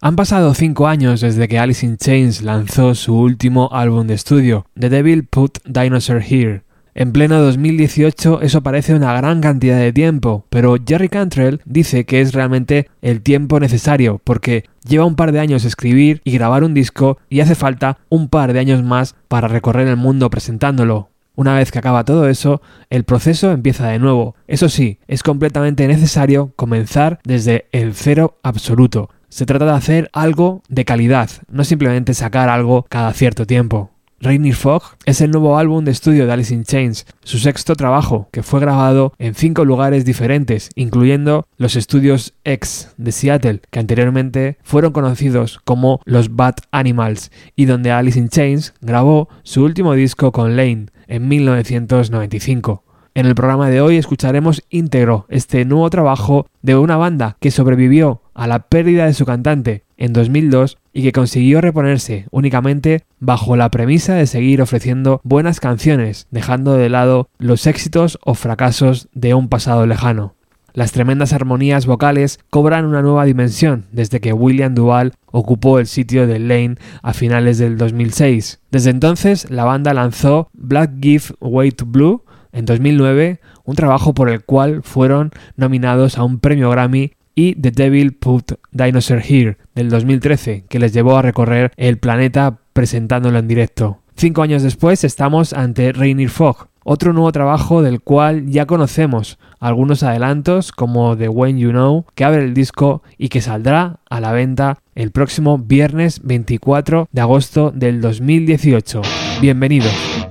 Han pasado cinco años desde que Alice in Chains lanzó su último álbum de estudio, The Devil Put Dinosaur Here. En pleno 2018 eso parece una gran cantidad de tiempo, pero Jerry Cantrell dice que es realmente el tiempo necesario porque lleva un par de años escribir y grabar un disco y hace falta un par de años más para recorrer el mundo presentándolo. Una vez que acaba todo eso, el proceso empieza de nuevo. Eso sí, es completamente necesario comenzar desde el cero absoluto. Se trata de hacer algo de calidad, no simplemente sacar algo cada cierto tiempo. Rainy Fog es el nuevo álbum de estudio de Alice in Chains, su sexto trabajo, que fue grabado en cinco lugares diferentes, incluyendo los estudios X de Seattle, que anteriormente fueron conocidos como los Bad Animals, y donde Alice in Chains grabó su último disco con Lane en 1995. En el programa de hoy escucharemos íntegro este nuevo trabajo de una banda que sobrevivió a la pérdida de su cantante en 2002 y que consiguió reponerse únicamente bajo la premisa de seguir ofreciendo buenas canciones, dejando de lado los éxitos o fracasos de un pasado lejano. Las tremendas armonías vocales cobran una nueva dimensión desde que William Duval ocupó el sitio de Lane a finales del 2006. Desde entonces, la banda lanzó Black Give Way to Blue, en 2009, un trabajo por el cual fueron nominados a un premio Grammy y The Devil Put Dinosaur Here del 2013, que les llevó a recorrer el planeta presentándolo en directo. Cinco años después estamos ante Rainier Fog, otro nuevo trabajo del cual ya conocemos algunos adelantos como The When You Know, que abre el disco y que saldrá a la venta el próximo viernes 24 de agosto del 2018. Bienvenidos.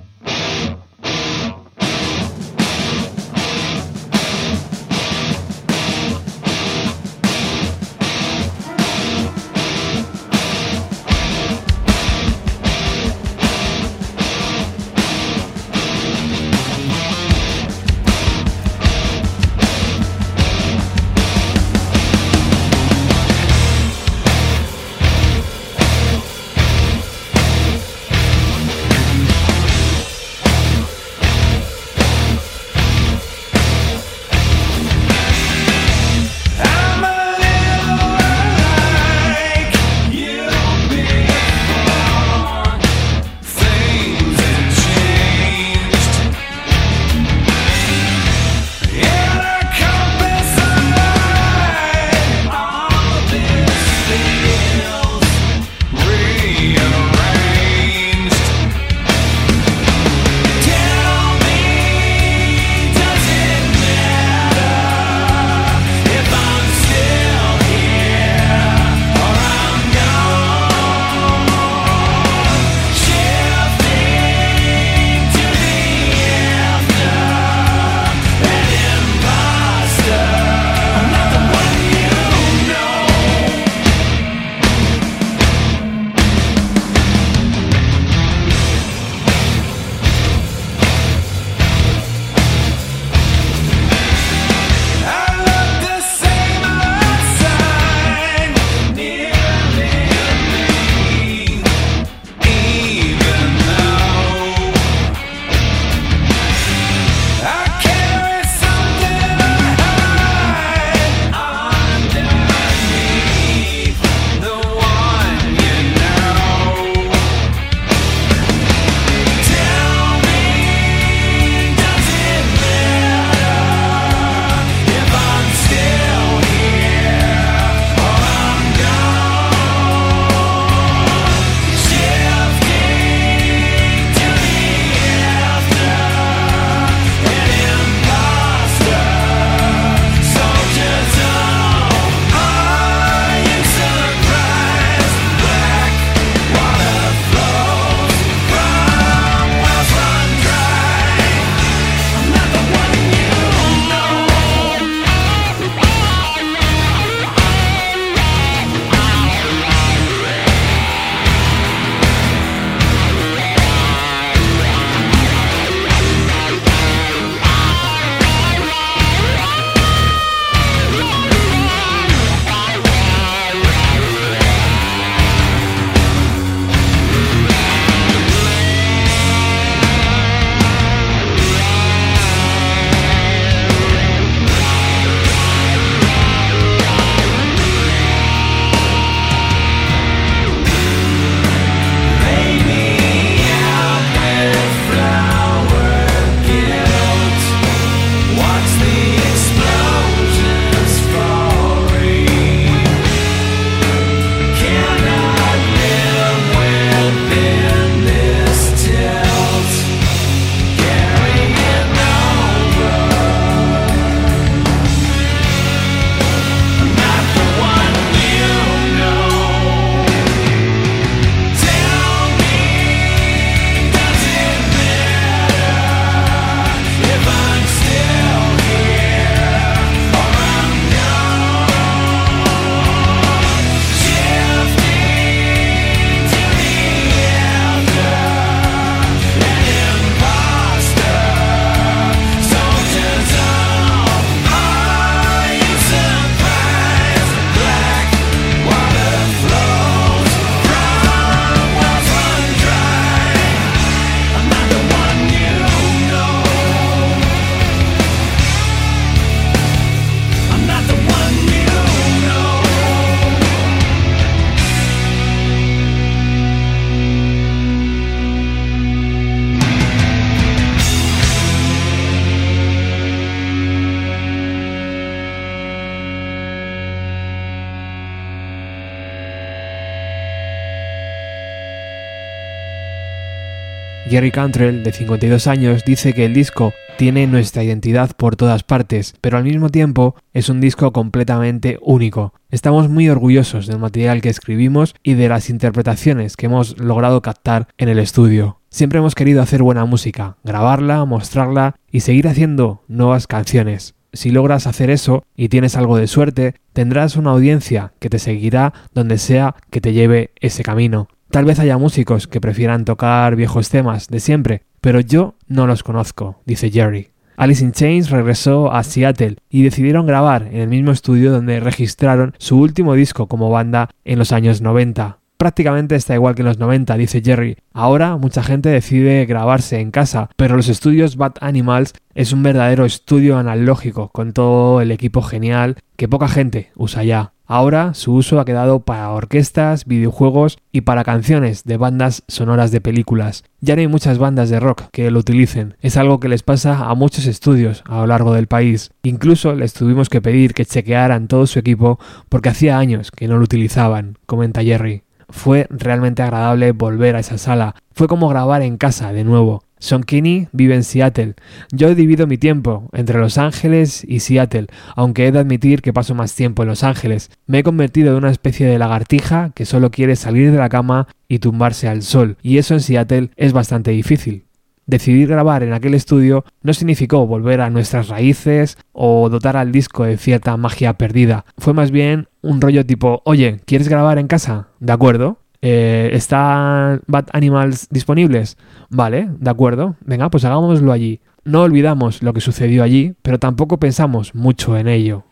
Jerry Cantrell, de 52 años, dice que el disco tiene nuestra identidad por todas partes, pero al mismo tiempo es un disco completamente único. Estamos muy orgullosos del material que escribimos y de las interpretaciones que hemos logrado captar en el estudio. Siempre hemos querido hacer buena música, grabarla, mostrarla y seguir haciendo nuevas canciones. Si logras hacer eso y tienes algo de suerte, tendrás una audiencia que te seguirá donde sea que te lleve ese camino. Tal vez haya músicos que prefieran tocar viejos temas de siempre, pero yo no los conozco, dice Jerry. Alice in Chains regresó a Seattle y decidieron grabar en el mismo estudio donde registraron su último disco como banda en los años 90. Prácticamente está igual que en los 90, dice Jerry. Ahora mucha gente decide grabarse en casa, pero los estudios Bad Animals es un verdadero estudio analógico con todo el equipo genial que poca gente usa ya. Ahora su uso ha quedado para orquestas, videojuegos y para canciones de bandas sonoras de películas. Ya no hay muchas bandas de rock que lo utilicen. Es algo que les pasa a muchos estudios a lo largo del país. Incluso les tuvimos que pedir que chequearan todo su equipo porque hacía años que no lo utilizaban, comenta Jerry. Fue realmente agradable volver a esa sala. Fue como grabar en casa de nuevo. Son Kinney vive en Seattle. Yo divido mi tiempo entre Los Ángeles y Seattle, aunque he de admitir que paso más tiempo en Los Ángeles. Me he convertido en una especie de lagartija que solo quiere salir de la cama y tumbarse al sol, y eso en Seattle es bastante difícil. Decidir grabar en aquel estudio no significó volver a nuestras raíces o dotar al disco de cierta magia perdida. Fue más bien un rollo tipo, oye, ¿quieres grabar en casa? ¿De acuerdo? Eh, ¿Están Bad Animals disponibles? Vale, de acuerdo. Venga, pues hagámoslo allí. No olvidamos lo que sucedió allí, pero tampoco pensamos mucho en ello.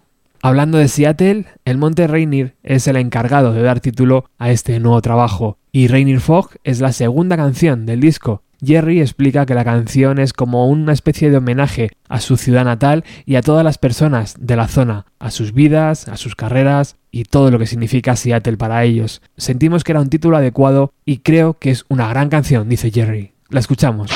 Hablando de Seattle, el Monte Rainier es el encargado de dar título a este nuevo trabajo, y Rainier Fog es la segunda canción del disco. Jerry explica que la canción es como una especie de homenaje a su ciudad natal y a todas las personas de la zona, a sus vidas, a sus carreras y todo lo que significa Seattle para ellos. Sentimos que era un título adecuado y creo que es una gran canción, dice Jerry. La escuchamos.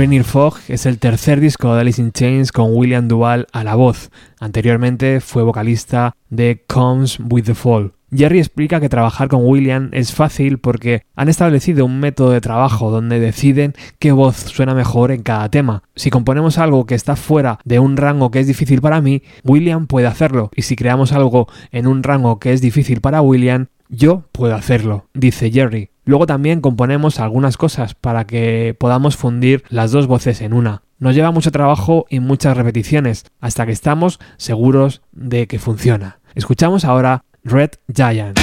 Rainier Fog es el tercer disco de Alice in Chains con William Duval a la voz. Anteriormente fue vocalista de Comes with the Fall. Jerry explica que trabajar con William es fácil porque han establecido un método de trabajo donde deciden qué voz suena mejor en cada tema. Si componemos algo que está fuera de un rango que es difícil para mí, William puede hacerlo, y si creamos algo en un rango que es difícil para William, yo puedo hacerlo, dice Jerry. Luego también componemos algunas cosas para que podamos fundir las dos voces en una. Nos lleva mucho trabajo y muchas repeticiones hasta que estamos seguros de que funciona. Escuchamos ahora Red Giant.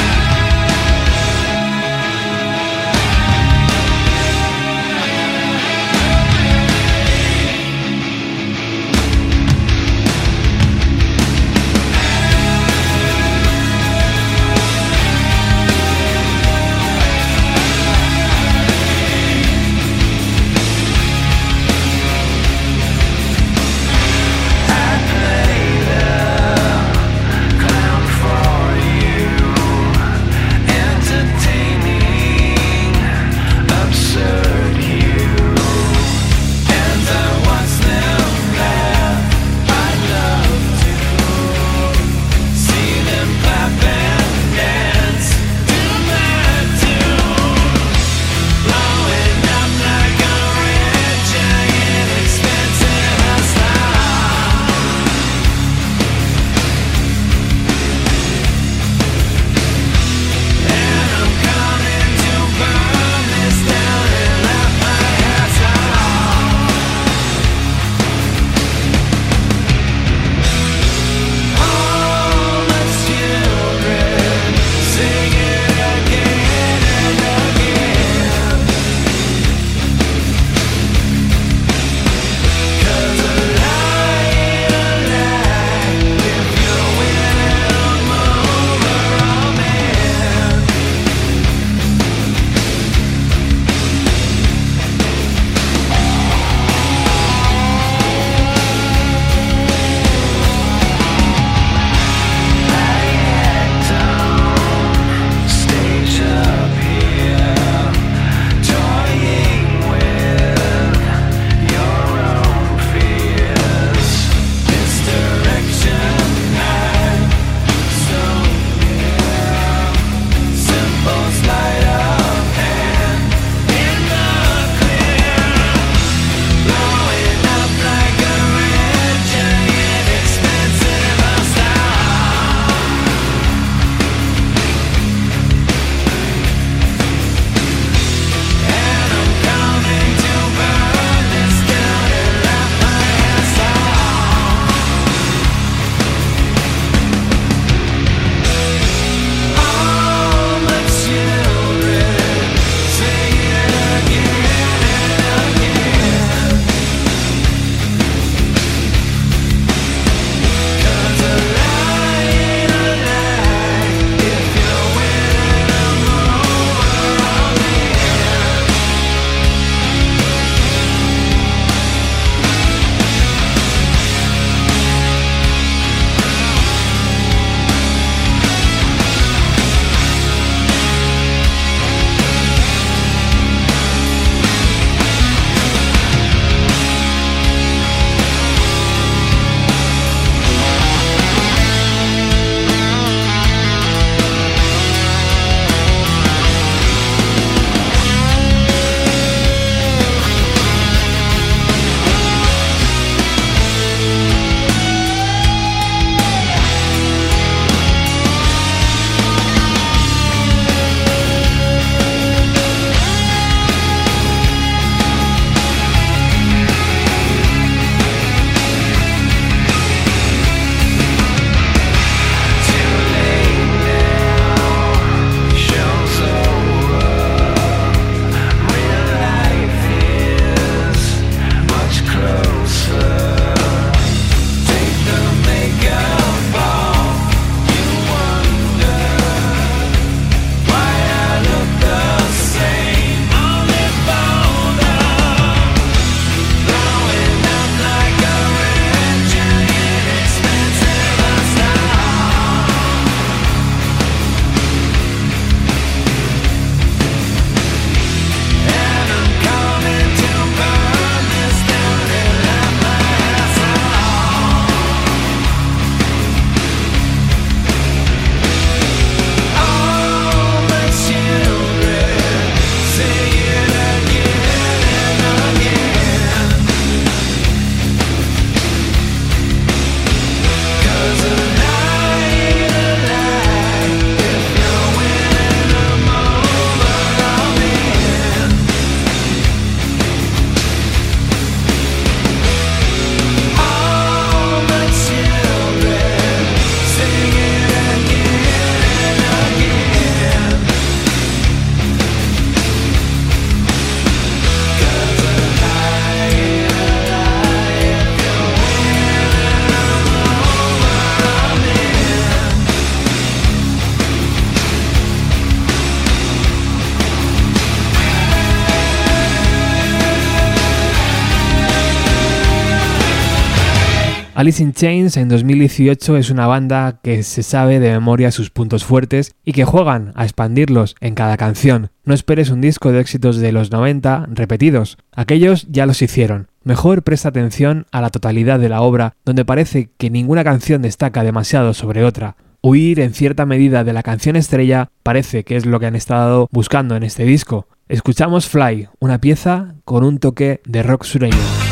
Alice in Chains en 2018 es una banda que se sabe de memoria sus puntos fuertes y que juegan a expandirlos en cada canción. No esperes un disco de éxitos de los 90 repetidos, aquellos ya los hicieron. Mejor presta atención a la totalidad de la obra, donde parece que ninguna canción destaca demasiado sobre otra. Huir en cierta medida de la canción estrella parece que es lo que han estado buscando en este disco. Escuchamos Fly, una pieza con un toque de rock sureño.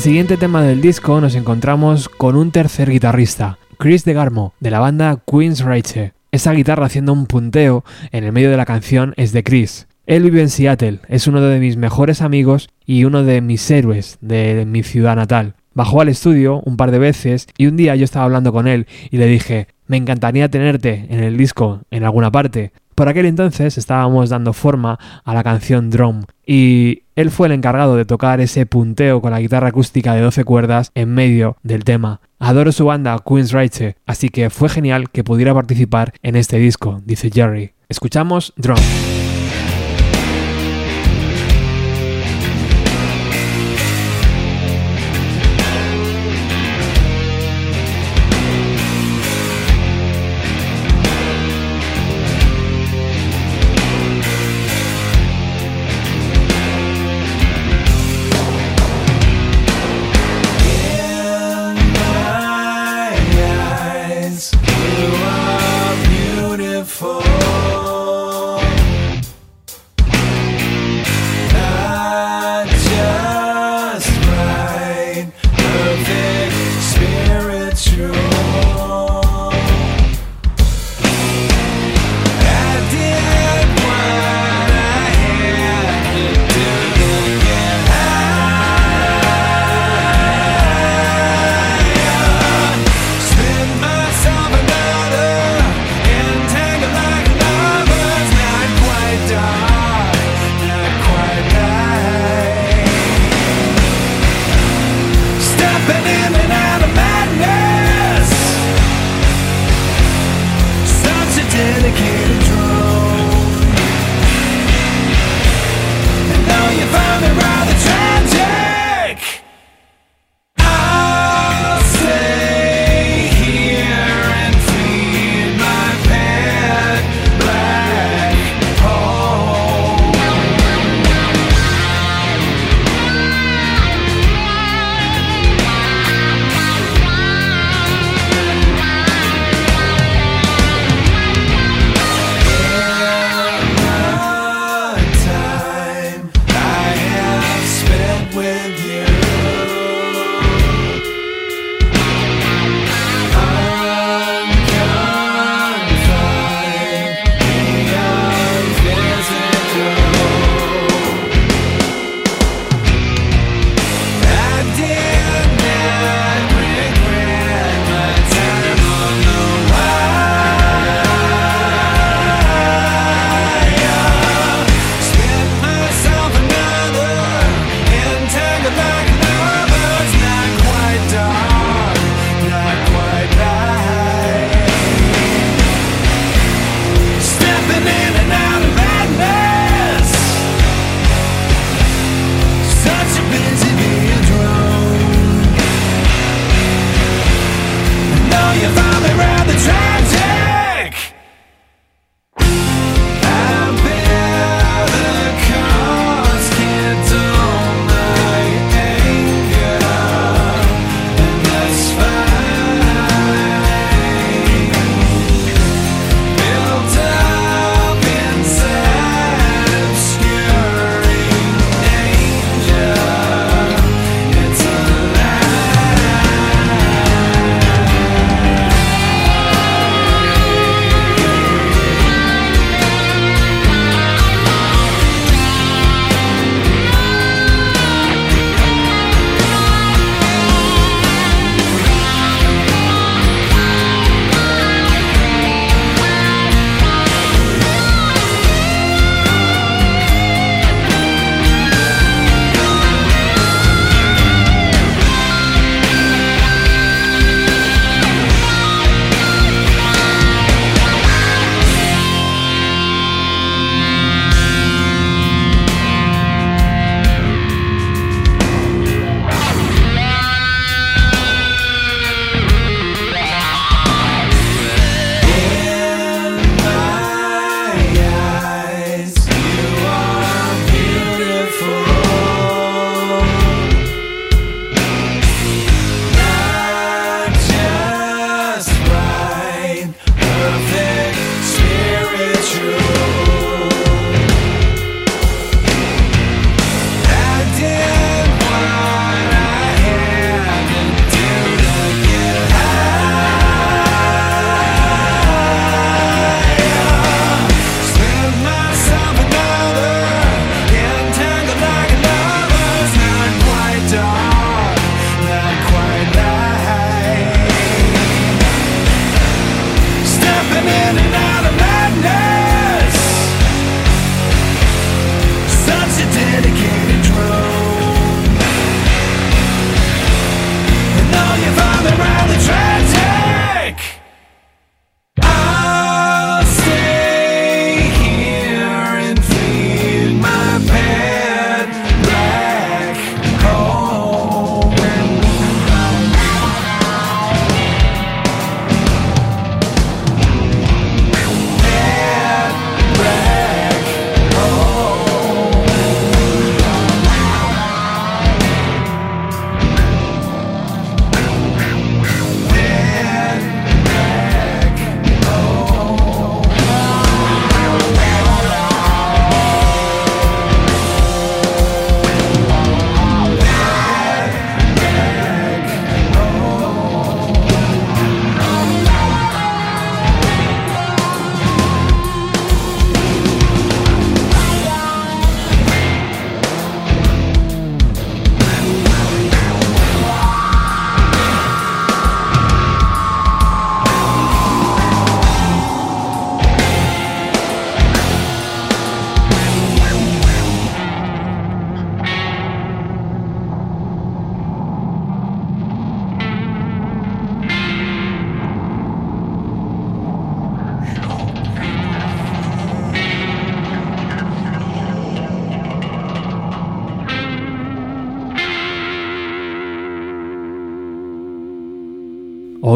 El siguiente tema del disco nos encontramos con un tercer guitarrista, Chris DeGarmo, de la banda Queen's Rage. Esa guitarra haciendo un punteo en el medio de la canción es de Chris. Él vive en Seattle, es uno de mis mejores amigos y uno de mis héroes de mi ciudad natal. Bajó al estudio un par de veces y un día yo estaba hablando con él y le dije, me encantaría tenerte en el disco en alguna parte. Por aquel entonces estábamos dando forma a la canción Drum y él fue el encargado de tocar ese punteo con la guitarra acústica de 12 cuerdas en medio del tema. Adoro su banda Queen's Rage, así que fue genial que pudiera participar en este disco, dice Jerry. Escuchamos Drum.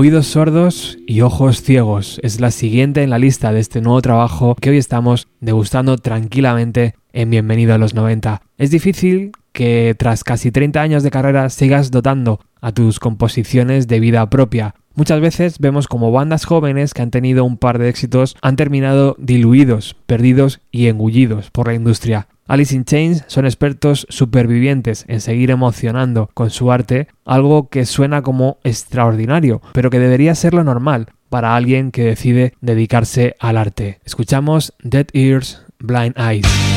Oídos sordos y ojos ciegos es la siguiente en la lista de este nuevo trabajo que hoy estamos degustando tranquilamente en Bienvenido a los 90. Es difícil que tras casi 30 años de carrera sigas dotando a tus composiciones de vida propia. Muchas veces vemos como bandas jóvenes que han tenido un par de éxitos han terminado diluidos, perdidos y engullidos por la industria. Alice in Chains son expertos supervivientes en seguir emocionando con su arte, algo que suena como extraordinario, pero que debería ser lo normal para alguien que decide dedicarse al arte. Escuchamos Dead Ears, Blind Eyes.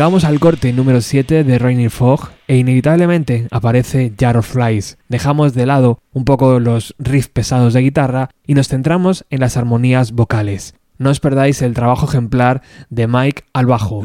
Llegamos al corte número 7 de Rainy Fog e inevitablemente aparece Jar of Flies. Dejamos de lado un poco los riffs pesados de guitarra y nos centramos en las armonías vocales. No os perdáis el trabajo ejemplar de Mike al bajo.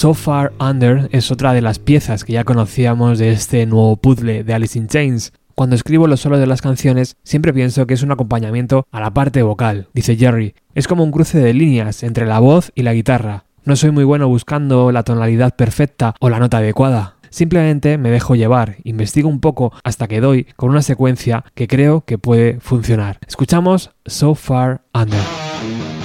So Far Under es otra de las piezas que ya conocíamos de este nuevo puzzle de Alice in Chains. Cuando escribo los solos de las canciones, siempre pienso que es un acompañamiento a la parte vocal, dice Jerry. Es como un cruce de líneas entre la voz y la guitarra. No soy muy bueno buscando la tonalidad perfecta o la nota adecuada. Simplemente me dejo llevar, investigo un poco hasta que doy con una secuencia que creo que puede funcionar. Escuchamos So Far Under.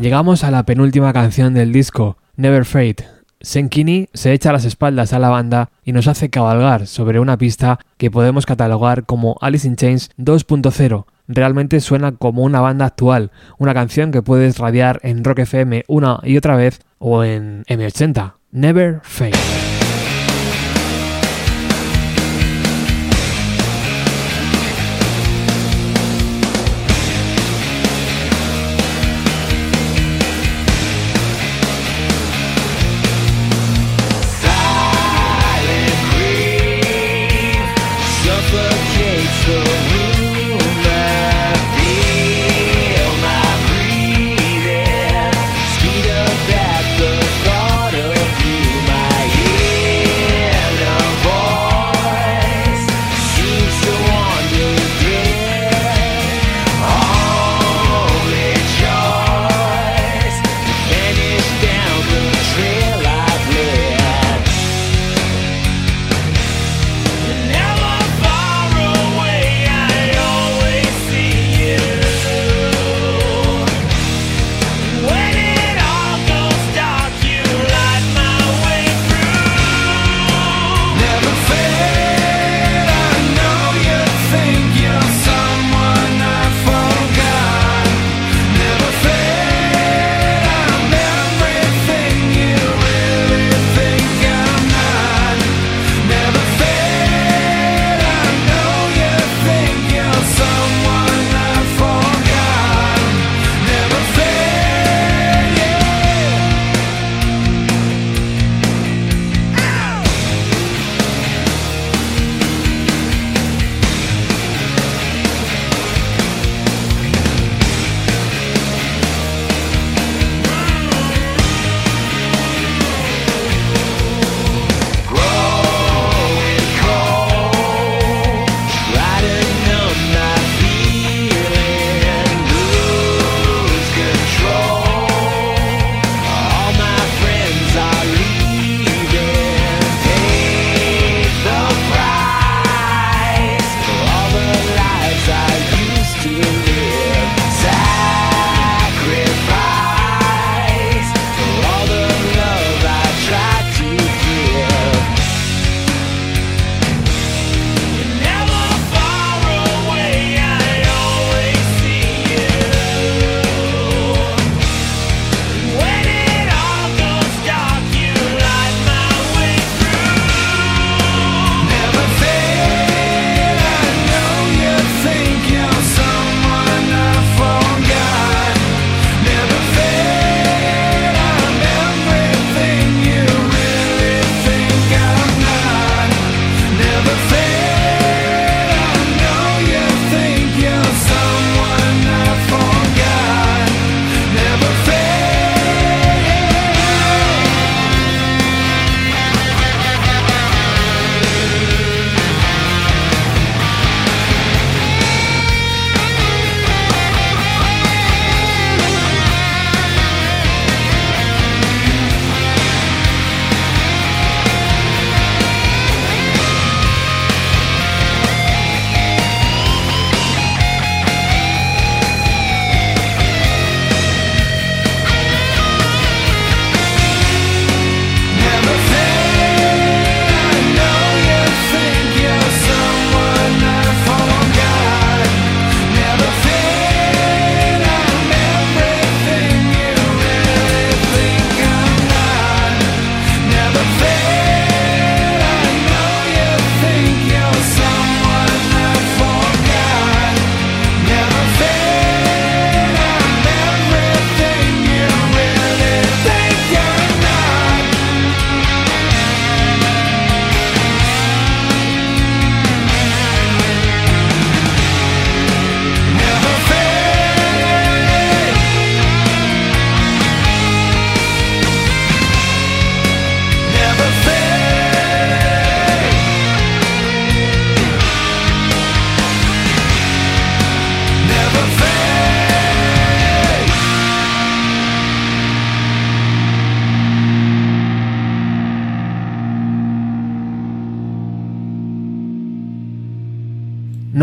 Llegamos a la penúltima canción del disco, Never Fade. Senkini se echa las espaldas a la banda y nos hace cabalgar sobre una pista que podemos catalogar como Alice in Chains 2.0. Realmente suena como una banda actual, una canción que puedes radiar en Rock FM una y otra vez o en M80. Never Fade.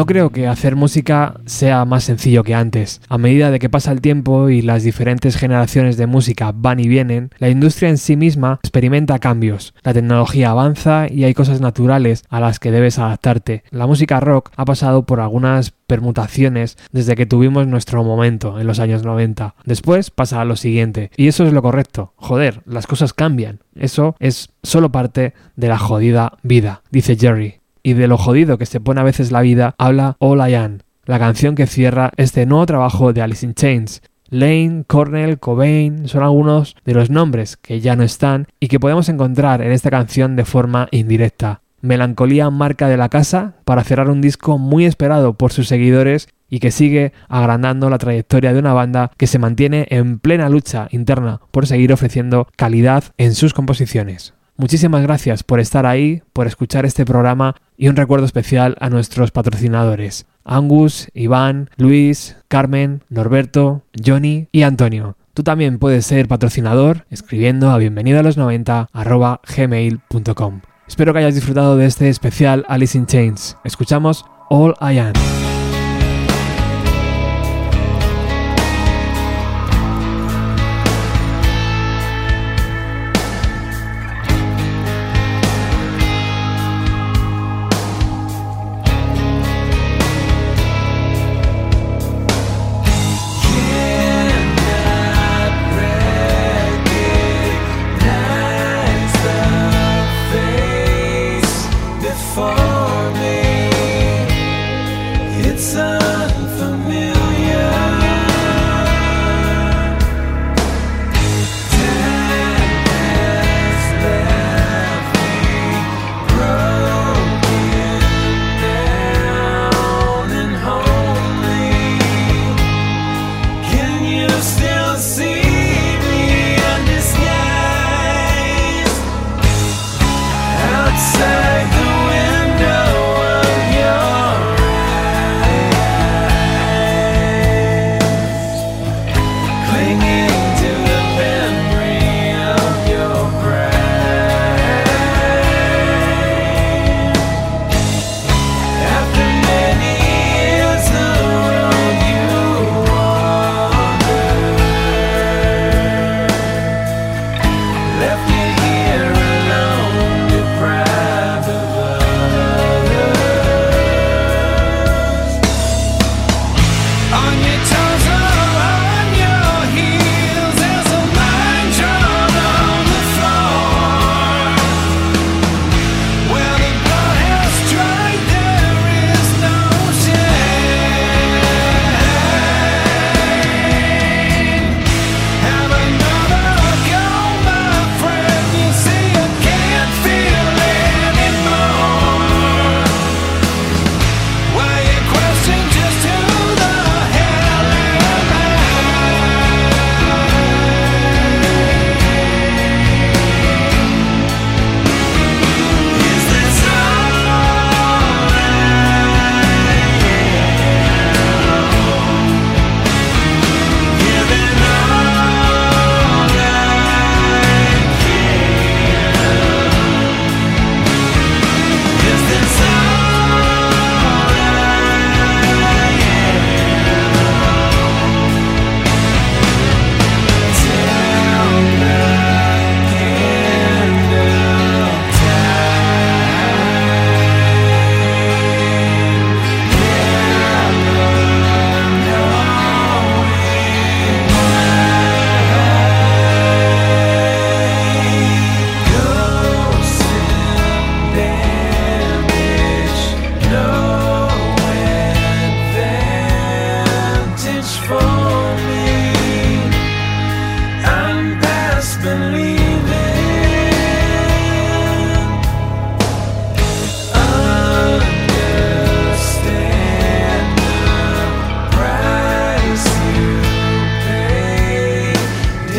Creo que hacer música sea más sencillo que antes. A medida de que pasa el tiempo y las diferentes generaciones de música van y vienen, la industria en sí misma experimenta cambios. La tecnología avanza y hay cosas naturales a las que debes adaptarte. La música rock ha pasado por algunas permutaciones desde que tuvimos nuestro momento en los años 90. Después pasa a lo siguiente. Y eso es lo correcto. Joder, las cosas cambian. Eso es solo parte de la jodida vida, dice Jerry y de lo jodido que se pone a veces la vida, habla All I Am, la canción que cierra este nuevo trabajo de Alice in Chains. Lane, Cornell, Cobain son algunos de los nombres que ya no están y que podemos encontrar en esta canción de forma indirecta. Melancolía marca de la casa para cerrar un disco muy esperado por sus seguidores y que sigue agrandando la trayectoria de una banda que se mantiene en plena lucha interna por seguir ofreciendo calidad en sus composiciones. Muchísimas gracias por estar ahí, por escuchar este programa y un recuerdo especial a nuestros patrocinadores. Angus, Iván, Luis, Carmen, Norberto, Johnny y Antonio. Tú también puedes ser patrocinador escribiendo a bienvenido a los 90 gmail.com. Espero que hayas disfrutado de este especial Alice in Chains. Escuchamos All I Am.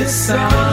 song.